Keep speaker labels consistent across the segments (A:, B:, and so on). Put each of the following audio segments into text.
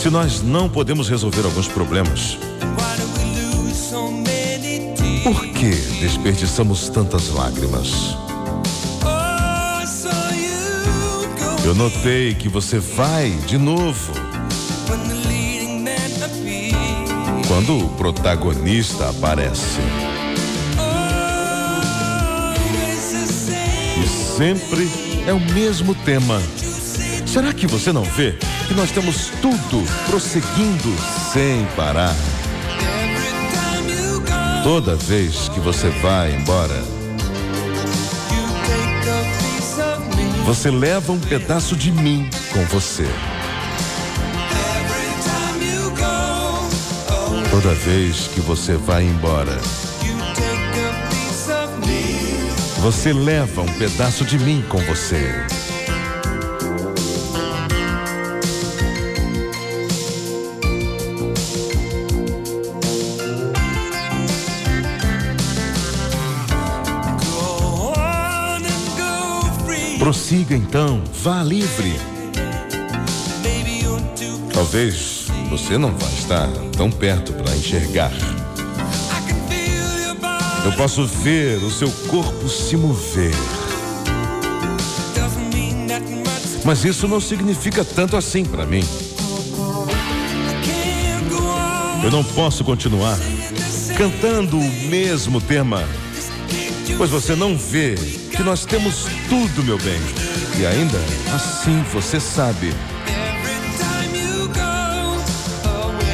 A: Se nós não podemos resolver alguns problemas, por que desperdiçamos tantas lágrimas? Eu notei que você vai de novo. Quando o protagonista aparece. E sempre é o mesmo tema. Será que você não vê que nós temos tudo prosseguindo sem parar? Toda vez que você vai embora, você leva um pedaço de mim com você. Toda vez que você vai embora, você leva um pedaço de mim com você. Prossiga então, vá livre. Talvez você não vá estar tão perto para enxergar. Eu posso ver o seu corpo se mover. Mas isso não significa tanto assim para mim. Eu não posso continuar cantando o mesmo tema, pois você não vê que nós temos tudo, meu bem. E ainda assim você sabe.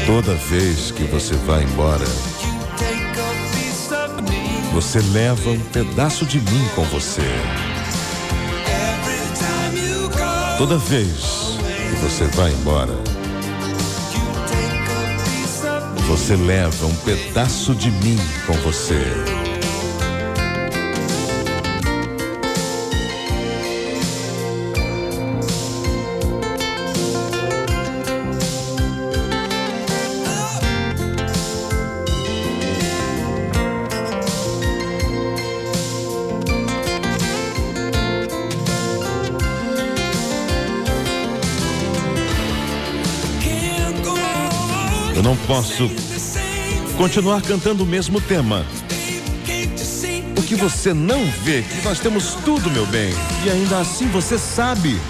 A: Toda vez que você vai embora, você leva um pedaço de mim com você. Toda vez que você vai embora, você leva um pedaço de mim com você. Eu não posso continuar cantando o mesmo tema. O que você não vê que nós temos tudo, meu bem. E ainda assim você sabe.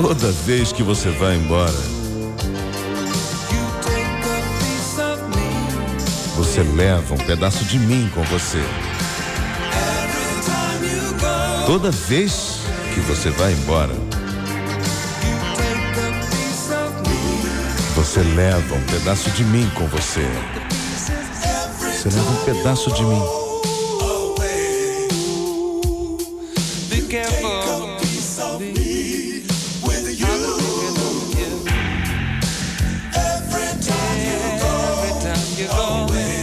A: Toda vez que você vai embora, você leva um pedaço de mim com você. Toda vez que você vai embora, você leva um pedaço de mim com você. Você leva um pedaço de mim.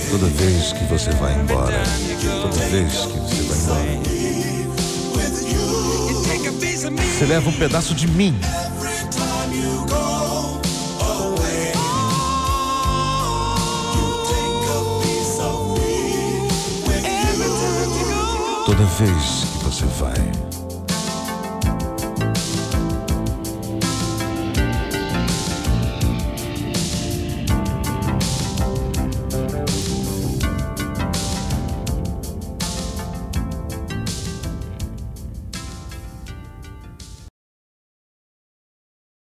A: Toda vez que você vai embora, toda vez que você vai embora, você leva um pedaço de mim. Toda vez que você vai,